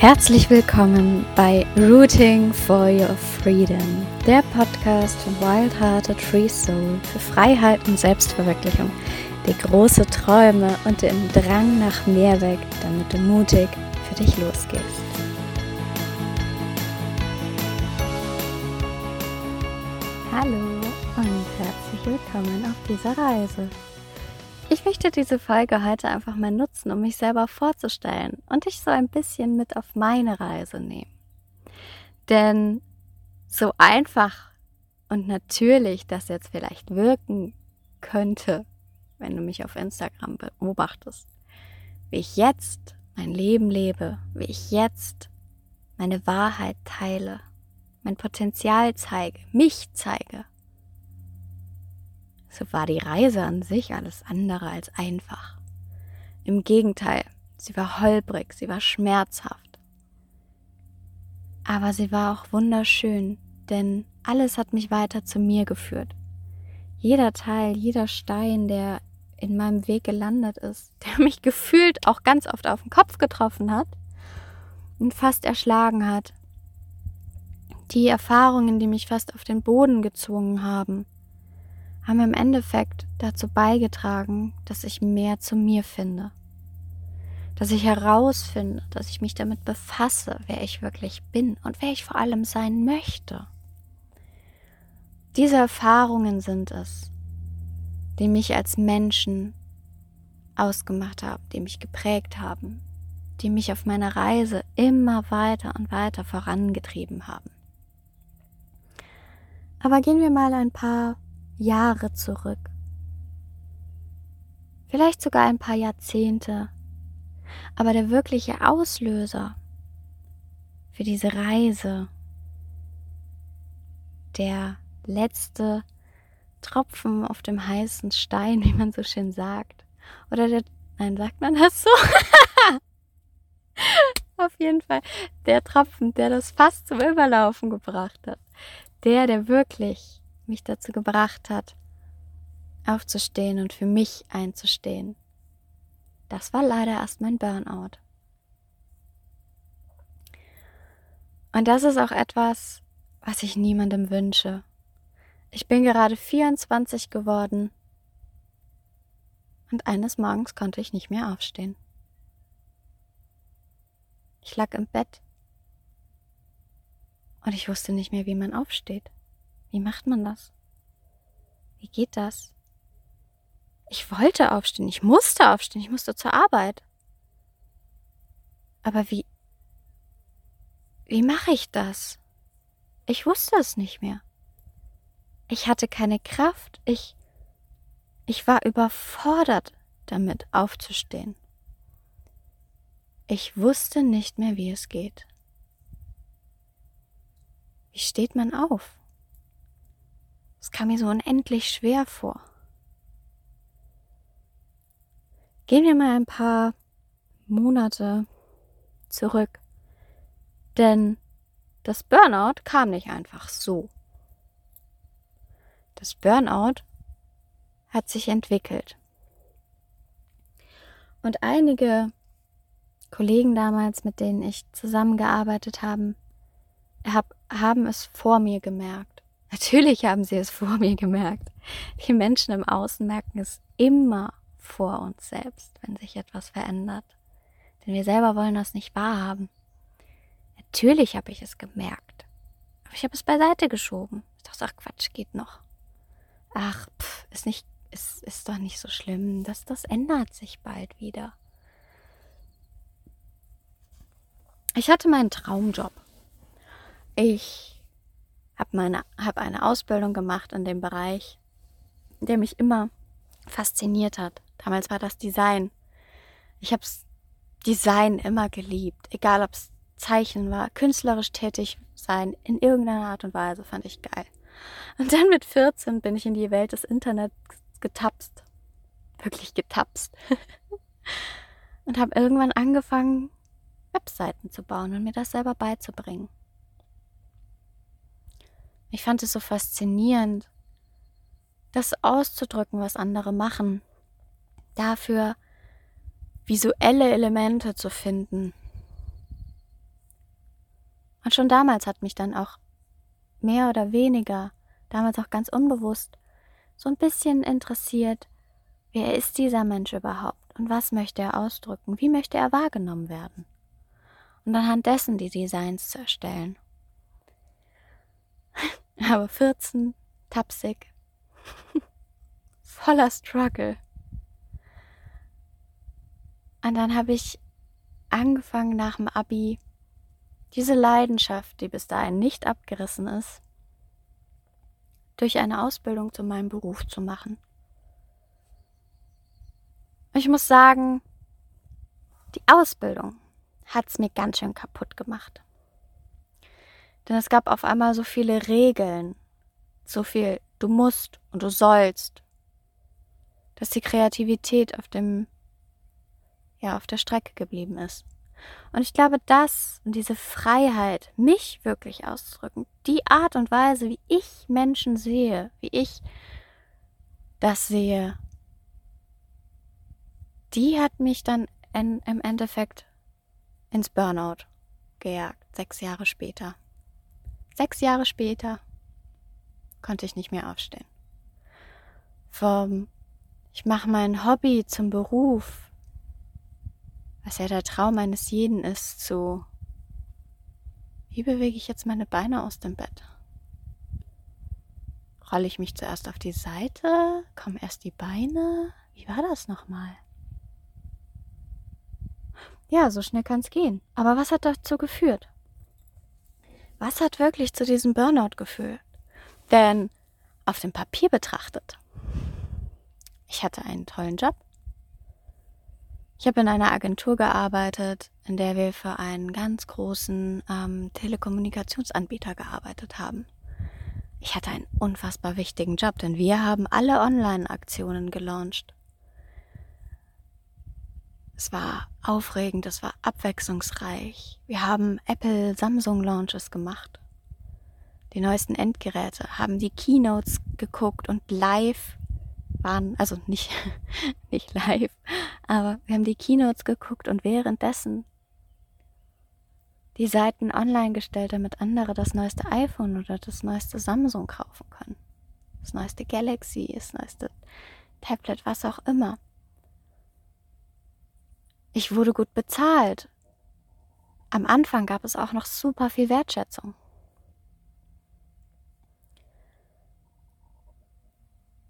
Herzlich willkommen bei Rooting for Your Freedom, der Podcast von Wild Hearted Free Soul für Freiheit und Selbstverwirklichung, die große Träume und den Drang nach mehr weg, damit du mutig für dich losgehst. Hallo und herzlich willkommen auf dieser Reise. Ich möchte diese Folge heute einfach mal nutzen, um mich selber vorzustellen und dich so ein bisschen mit auf meine Reise nehmen. Denn so einfach und natürlich das jetzt vielleicht wirken könnte, wenn du mich auf Instagram beobachtest, wie ich jetzt mein Leben lebe, wie ich jetzt meine Wahrheit teile, mein Potenzial zeige, mich zeige, so war die Reise an sich alles andere als einfach. Im Gegenteil, sie war holprig, sie war schmerzhaft. Aber sie war auch wunderschön, denn alles hat mich weiter zu mir geführt. Jeder Teil, jeder Stein, der in meinem Weg gelandet ist, der mich gefühlt auch ganz oft auf den Kopf getroffen hat und fast erschlagen hat. Die Erfahrungen, die mich fast auf den Boden gezwungen haben, haben im Endeffekt dazu beigetragen, dass ich mehr zu mir finde. Dass ich herausfinde, dass ich mich damit befasse, wer ich wirklich bin und wer ich vor allem sein möchte. Diese Erfahrungen sind es, die mich als Menschen ausgemacht haben, die mich geprägt haben, die mich auf meiner Reise immer weiter und weiter vorangetrieben haben. Aber gehen wir mal ein paar Jahre zurück. Vielleicht sogar ein paar Jahrzehnte. Aber der wirkliche Auslöser für diese Reise, der letzte Tropfen auf dem heißen Stein, wie man so schön sagt. Oder der, nein, sagt man das so? auf jeden Fall der Tropfen, der das fast zum Überlaufen gebracht hat. Der, der wirklich mich dazu gebracht hat, aufzustehen und für mich einzustehen. Das war leider erst mein Burnout. Und das ist auch etwas, was ich niemandem wünsche. Ich bin gerade 24 geworden und eines Morgens konnte ich nicht mehr aufstehen. Ich lag im Bett und ich wusste nicht mehr, wie man aufsteht. Wie macht man das? Wie geht das? Ich wollte aufstehen, ich musste aufstehen, ich musste zur Arbeit. Aber wie, wie mache ich das? Ich wusste es nicht mehr. Ich hatte keine Kraft, ich, ich war überfordert damit aufzustehen. Ich wusste nicht mehr, wie es geht. Wie steht man auf? Es kam mir so unendlich schwer vor. Gehen wir mal ein paar Monate zurück. Denn das Burnout kam nicht einfach so. Das Burnout hat sich entwickelt. Und einige Kollegen damals, mit denen ich zusammengearbeitet habe, haben es vor mir gemerkt. Natürlich haben sie es vor mir gemerkt. Die Menschen im Außen merken es immer vor uns selbst, wenn sich etwas verändert. Denn wir selber wollen das nicht wahrhaben. Natürlich habe ich es gemerkt. Aber ich habe es beiseite geschoben. Ich dachte, ach Quatsch, geht noch. Ach, pff, ist nicht, ist, ist doch nicht so schlimm. Das, das ändert sich bald wieder. Ich hatte meinen Traumjob. Ich habe meine hab eine Ausbildung gemacht in dem Bereich, der mich immer fasziniert hat. Damals war das Design. Ich habe Design immer geliebt, egal ob es Zeichen war, künstlerisch tätig sein in irgendeiner Art und Weise fand ich geil. Und dann mit 14 bin ich in die Welt des Internets getapst. Wirklich getapst. und habe irgendwann angefangen, Webseiten zu bauen und mir das selber beizubringen. Ich fand es so faszinierend, das auszudrücken, was andere machen. Dafür visuelle Elemente zu finden. Und schon damals hat mich dann auch mehr oder weniger, damals auch ganz unbewusst, so ein bisschen interessiert, wer ist dieser Mensch überhaupt und was möchte er ausdrücken, wie möchte er wahrgenommen werden. Und anhand dessen die Designs zu erstellen. Aber 14, tapsig, voller Struggle. Und dann habe ich angefangen nach dem Abi, diese Leidenschaft, die bis dahin nicht abgerissen ist, durch eine Ausbildung zu meinem Beruf zu machen. Ich muss sagen, die Ausbildung hat es mir ganz schön kaputt gemacht. Denn es gab auf einmal so viele Regeln, so viel du musst und du sollst, dass die Kreativität auf dem ja auf der Strecke geblieben ist. Und ich glaube, das und diese Freiheit, mich wirklich auszudrücken, die Art und Weise, wie ich Menschen sehe, wie ich das sehe, die hat mich dann in, im Endeffekt ins Burnout gejagt, sechs Jahre später. Sechs Jahre später konnte ich nicht mehr aufstehen. Vom ich mache mein Hobby zum Beruf, was ja der Traum eines jeden ist, zu wie bewege ich jetzt meine Beine aus dem Bett? Rolle ich mich zuerst auf die Seite? Kommen erst die Beine? Wie war das nochmal? Ja, so schnell kann es gehen. Aber was hat dazu geführt? Was hat wirklich zu diesem Burnout geführt? Denn auf dem Papier betrachtet, ich hatte einen tollen Job, ich habe in einer Agentur gearbeitet, in der wir für einen ganz großen ähm, Telekommunikationsanbieter gearbeitet haben. Ich hatte einen unfassbar wichtigen Job, denn wir haben alle Online-Aktionen gelauncht. Es war aufregend, es war abwechslungsreich. Wir haben Apple Samsung Launches gemacht. Die neuesten Endgeräte, haben die Keynotes geguckt und live waren, also nicht, nicht live, aber wir haben die Keynotes geguckt und währenddessen die Seiten online gestellt, damit andere das neueste iPhone oder das neueste Samsung kaufen können. Das neueste Galaxy, das neueste Tablet, was auch immer. Ich wurde gut bezahlt. Am Anfang gab es auch noch super viel Wertschätzung.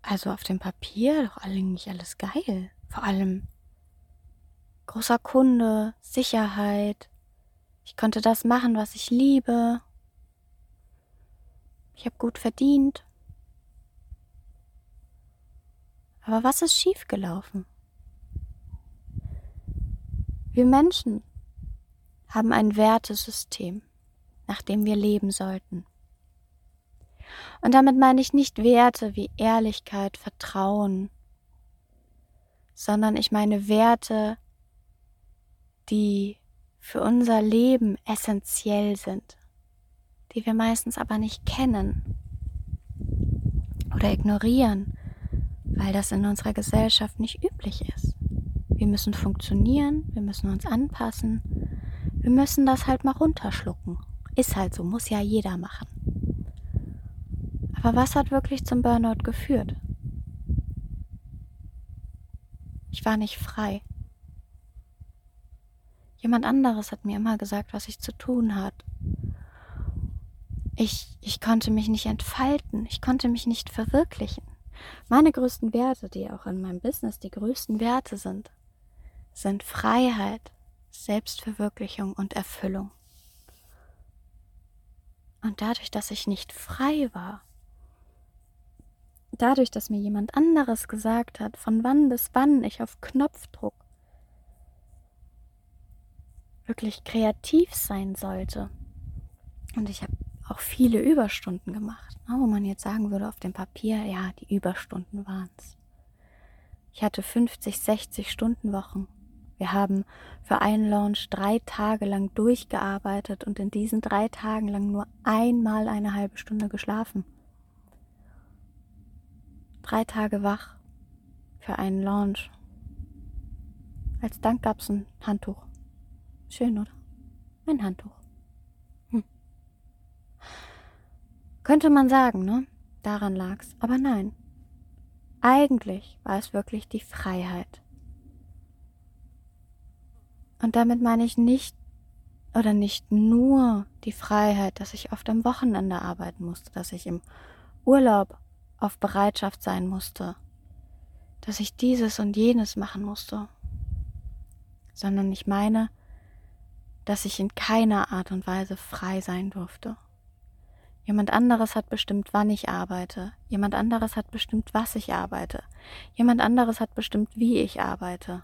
Also auf dem Papier doch eigentlich alles geil. Vor allem großer Kunde, Sicherheit. Ich konnte das machen, was ich liebe. Ich habe gut verdient. Aber was ist schiefgelaufen? Wir Menschen haben ein Wertesystem, nach dem wir leben sollten. Und damit meine ich nicht Werte wie Ehrlichkeit, Vertrauen, sondern ich meine Werte, die für unser Leben essentiell sind, die wir meistens aber nicht kennen oder ignorieren, weil das in unserer Gesellschaft nicht üblich ist. Wir müssen funktionieren, wir müssen uns anpassen, wir müssen das halt mal runterschlucken. Ist halt so, muss ja jeder machen. Aber was hat wirklich zum Burnout geführt? Ich war nicht frei. Jemand anderes hat mir immer gesagt, was ich zu tun hat. Ich, ich konnte mich nicht entfalten, ich konnte mich nicht verwirklichen. Meine größten Werte, die auch in meinem Business die größten Werte sind, sind Freiheit, Selbstverwirklichung und Erfüllung. Und dadurch, dass ich nicht frei war, dadurch, dass mir jemand anderes gesagt hat, von wann bis wann ich auf Knopfdruck wirklich kreativ sein sollte. Und ich habe auch viele Überstunden gemacht, ne, wo man jetzt sagen würde auf dem Papier, ja, die Überstunden waren es. Ich hatte 50, 60 Stunden Wochen. Wir haben für einen Launch drei Tage lang durchgearbeitet und in diesen drei Tagen lang nur einmal eine halbe Stunde geschlafen drei Tage wach für einen Launch. Als Dank gab es ein Handtuch. Schön, oder? Ein Handtuch. Hm. Könnte man sagen, ne? Daran lag's. Aber nein. Eigentlich war es wirklich die Freiheit. Und damit meine ich nicht oder nicht nur die Freiheit, dass ich oft am Wochenende arbeiten musste, dass ich im Urlaub auf Bereitschaft sein musste, dass ich dieses und jenes machen musste, sondern ich meine, dass ich in keiner Art und Weise frei sein durfte. Jemand anderes hat bestimmt, wann ich arbeite. Jemand anderes hat bestimmt, was ich arbeite. Jemand anderes hat bestimmt, wie ich arbeite.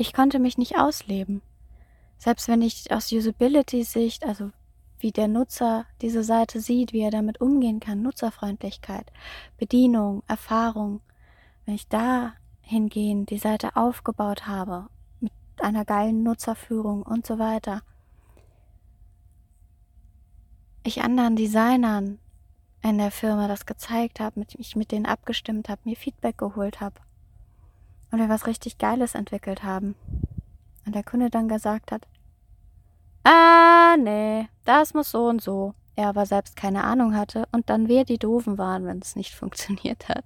Ich konnte mich nicht ausleben. Selbst wenn ich aus Usability-Sicht, also wie der Nutzer diese Seite sieht, wie er damit umgehen kann, Nutzerfreundlichkeit, Bedienung, Erfahrung, wenn ich da hingehend die Seite aufgebaut habe, mit einer geilen Nutzerführung und so weiter, ich anderen Designern in der Firma das gezeigt habe, mich mit denen abgestimmt habe, mir Feedback geholt habe und wir was richtig Geiles entwickelt haben. Und der Kunde dann gesagt hat, ah, nee, das muss so und so. Er aber selbst keine Ahnung hatte und dann wir die Doofen waren, wenn es nicht funktioniert hat.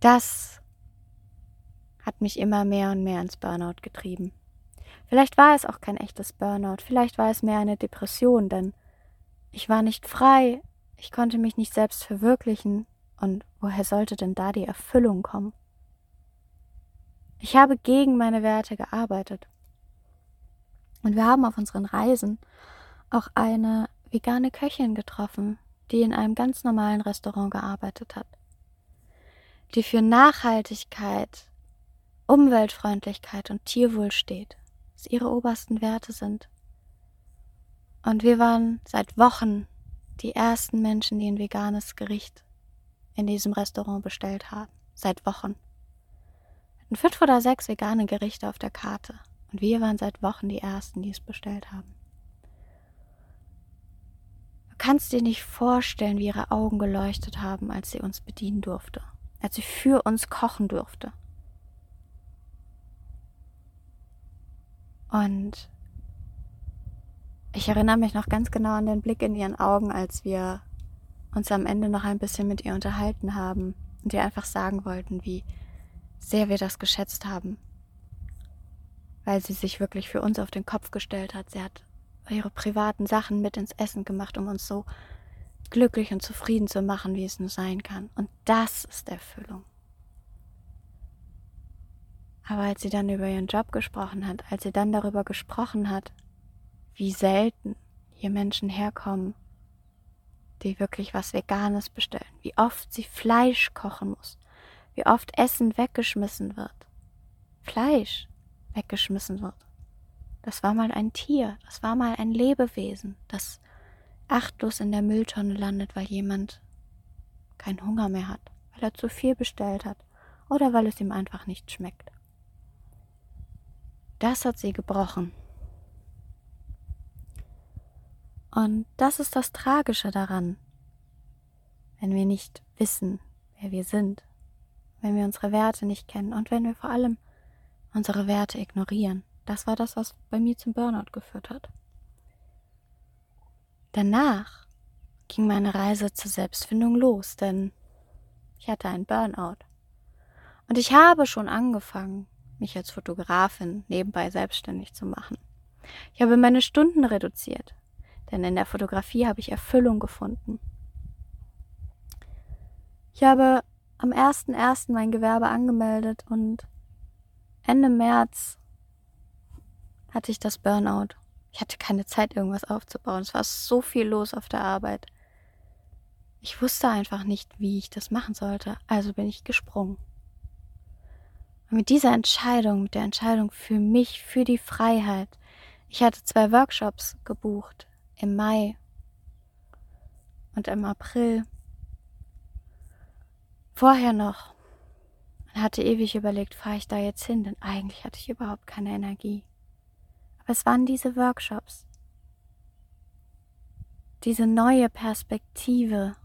Das hat mich immer mehr und mehr ins Burnout getrieben. Vielleicht war es auch kein echtes Burnout, vielleicht war es mehr eine Depression, denn ich war nicht frei, ich konnte mich nicht selbst verwirklichen, und woher sollte denn da die Erfüllung kommen? Ich habe gegen meine Werte gearbeitet. Und wir haben auf unseren Reisen auch eine vegane Köchin getroffen, die in einem ganz normalen Restaurant gearbeitet hat, die für Nachhaltigkeit, Umweltfreundlichkeit und Tierwohl steht es ihre obersten Werte sind. Und wir waren seit Wochen die ersten Menschen, die ein veganes Gericht in diesem Restaurant bestellt haben. Seit Wochen. Hatten fünf oder sechs vegane Gerichte auf der Karte. Und wir waren seit Wochen die ersten, die es bestellt haben. Du kannst dir nicht vorstellen, wie ihre Augen geleuchtet haben, als sie uns bedienen durfte, als sie für uns kochen durfte. Und ich erinnere mich noch ganz genau an den Blick in ihren Augen, als wir uns am Ende noch ein bisschen mit ihr unterhalten haben und ihr einfach sagen wollten, wie sehr wir das geschätzt haben. Weil sie sich wirklich für uns auf den Kopf gestellt hat. Sie hat ihre privaten Sachen mit ins Essen gemacht, um uns so glücklich und zufrieden zu machen, wie es nur sein kann. Und das ist Erfüllung. Aber als sie dann über ihren Job gesprochen hat, als sie dann darüber gesprochen hat, wie selten hier Menschen herkommen, die wirklich was Veganes bestellen, wie oft sie Fleisch kochen muss, wie oft Essen weggeschmissen wird, Fleisch weggeschmissen wird. Das war mal ein Tier, das war mal ein Lebewesen, das achtlos in der Mülltonne landet, weil jemand keinen Hunger mehr hat, weil er zu viel bestellt hat oder weil es ihm einfach nicht schmeckt. Das hat sie gebrochen. Und das ist das Tragische daran, wenn wir nicht wissen, wer wir sind, wenn wir unsere Werte nicht kennen und wenn wir vor allem unsere Werte ignorieren. Das war das, was bei mir zum Burnout geführt hat. Danach ging meine Reise zur Selbstfindung los, denn ich hatte einen Burnout. Und ich habe schon angefangen, mich als Fotografin nebenbei selbstständig zu machen. Ich habe meine Stunden reduziert, denn in der Fotografie habe ich Erfüllung gefunden. Ich habe am 1.1. mein Gewerbe angemeldet und Ende März hatte ich das Burnout. Ich hatte keine Zeit, irgendwas aufzubauen. Es war so viel los auf der Arbeit. Ich wusste einfach nicht, wie ich das machen sollte, also bin ich gesprungen. Und mit dieser Entscheidung, mit der Entscheidung für mich, für die Freiheit, ich hatte zwei Workshops gebucht im Mai und im April. Vorher noch. Und hatte ewig überlegt, fahre ich da jetzt hin, denn eigentlich hatte ich überhaupt keine Energie. Aber es waren diese Workshops. Diese neue Perspektive,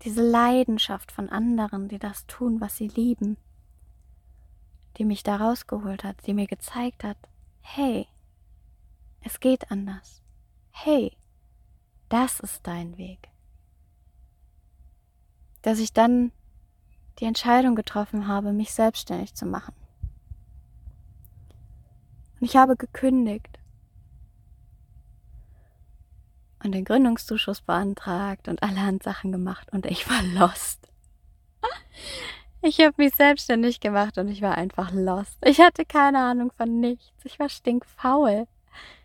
diese Leidenschaft von anderen, die das tun, was sie lieben die mich da rausgeholt hat, die mir gezeigt hat, hey, es geht anders. Hey, das ist dein Weg. Dass ich dann die Entscheidung getroffen habe, mich selbstständig zu machen. Und ich habe gekündigt und den Gründungszuschuss beantragt und allerhand Sachen gemacht und ich war lost. Ich habe mich selbstständig gemacht und ich war einfach lost. Ich hatte keine Ahnung von nichts. Ich war stinkfaul.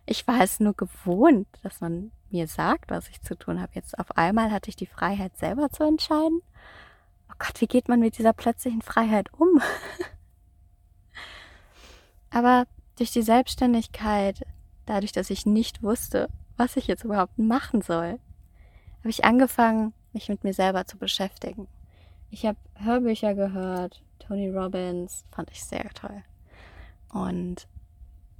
Ich war es nur gewohnt, dass man mir sagt, was ich zu tun habe. Jetzt auf einmal hatte ich die Freiheit, selber zu entscheiden. Gott, wie geht man mit dieser plötzlichen Freiheit um? Aber durch die Selbstständigkeit, dadurch, dass ich nicht wusste, was ich jetzt überhaupt machen soll, habe ich angefangen, mich mit mir selber zu beschäftigen. Ich habe Hörbücher gehört, Tony Robbins, fand ich sehr toll. Und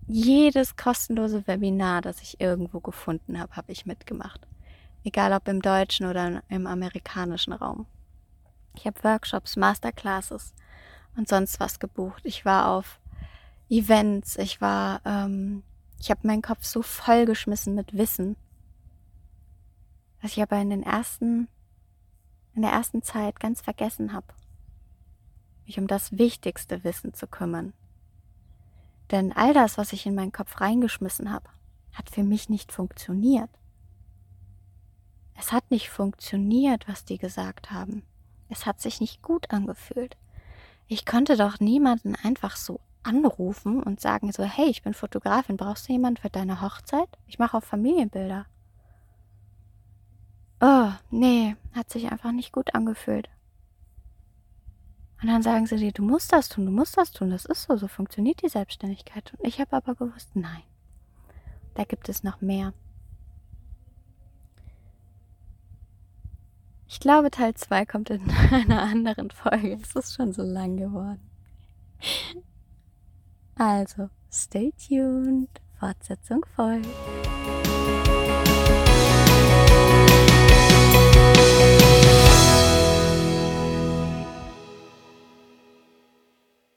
jedes kostenlose Webinar, das ich irgendwo gefunden habe, habe ich mitgemacht. Egal ob im deutschen oder im amerikanischen Raum. Ich habe Workshops, Masterclasses und sonst was gebucht. Ich war auf Events, ich war, ähm, ich habe meinen Kopf so vollgeschmissen mit Wissen, dass ich aber in den ersten, in der ersten Zeit ganz vergessen habe, mich um das wichtigste Wissen zu kümmern. Denn all das, was ich in meinen Kopf reingeschmissen habe, hat für mich nicht funktioniert. Es hat nicht funktioniert, was die gesagt haben. Es hat sich nicht gut angefühlt. Ich konnte doch niemanden einfach so anrufen und sagen so, hey, ich bin Fotografin, brauchst du jemanden für deine Hochzeit? Ich mache auch Familienbilder. Oh, nee, hat sich einfach nicht gut angefühlt. Und dann sagen sie dir, du musst das tun, du musst das tun, das ist so, so funktioniert die Selbstständigkeit. Und ich habe aber gewusst, nein, da gibt es noch mehr. Ich glaube, Teil 2 kommt in einer anderen Folge. Es ist schon so lang geworden. Also, stay tuned. Fortsetzung folgt.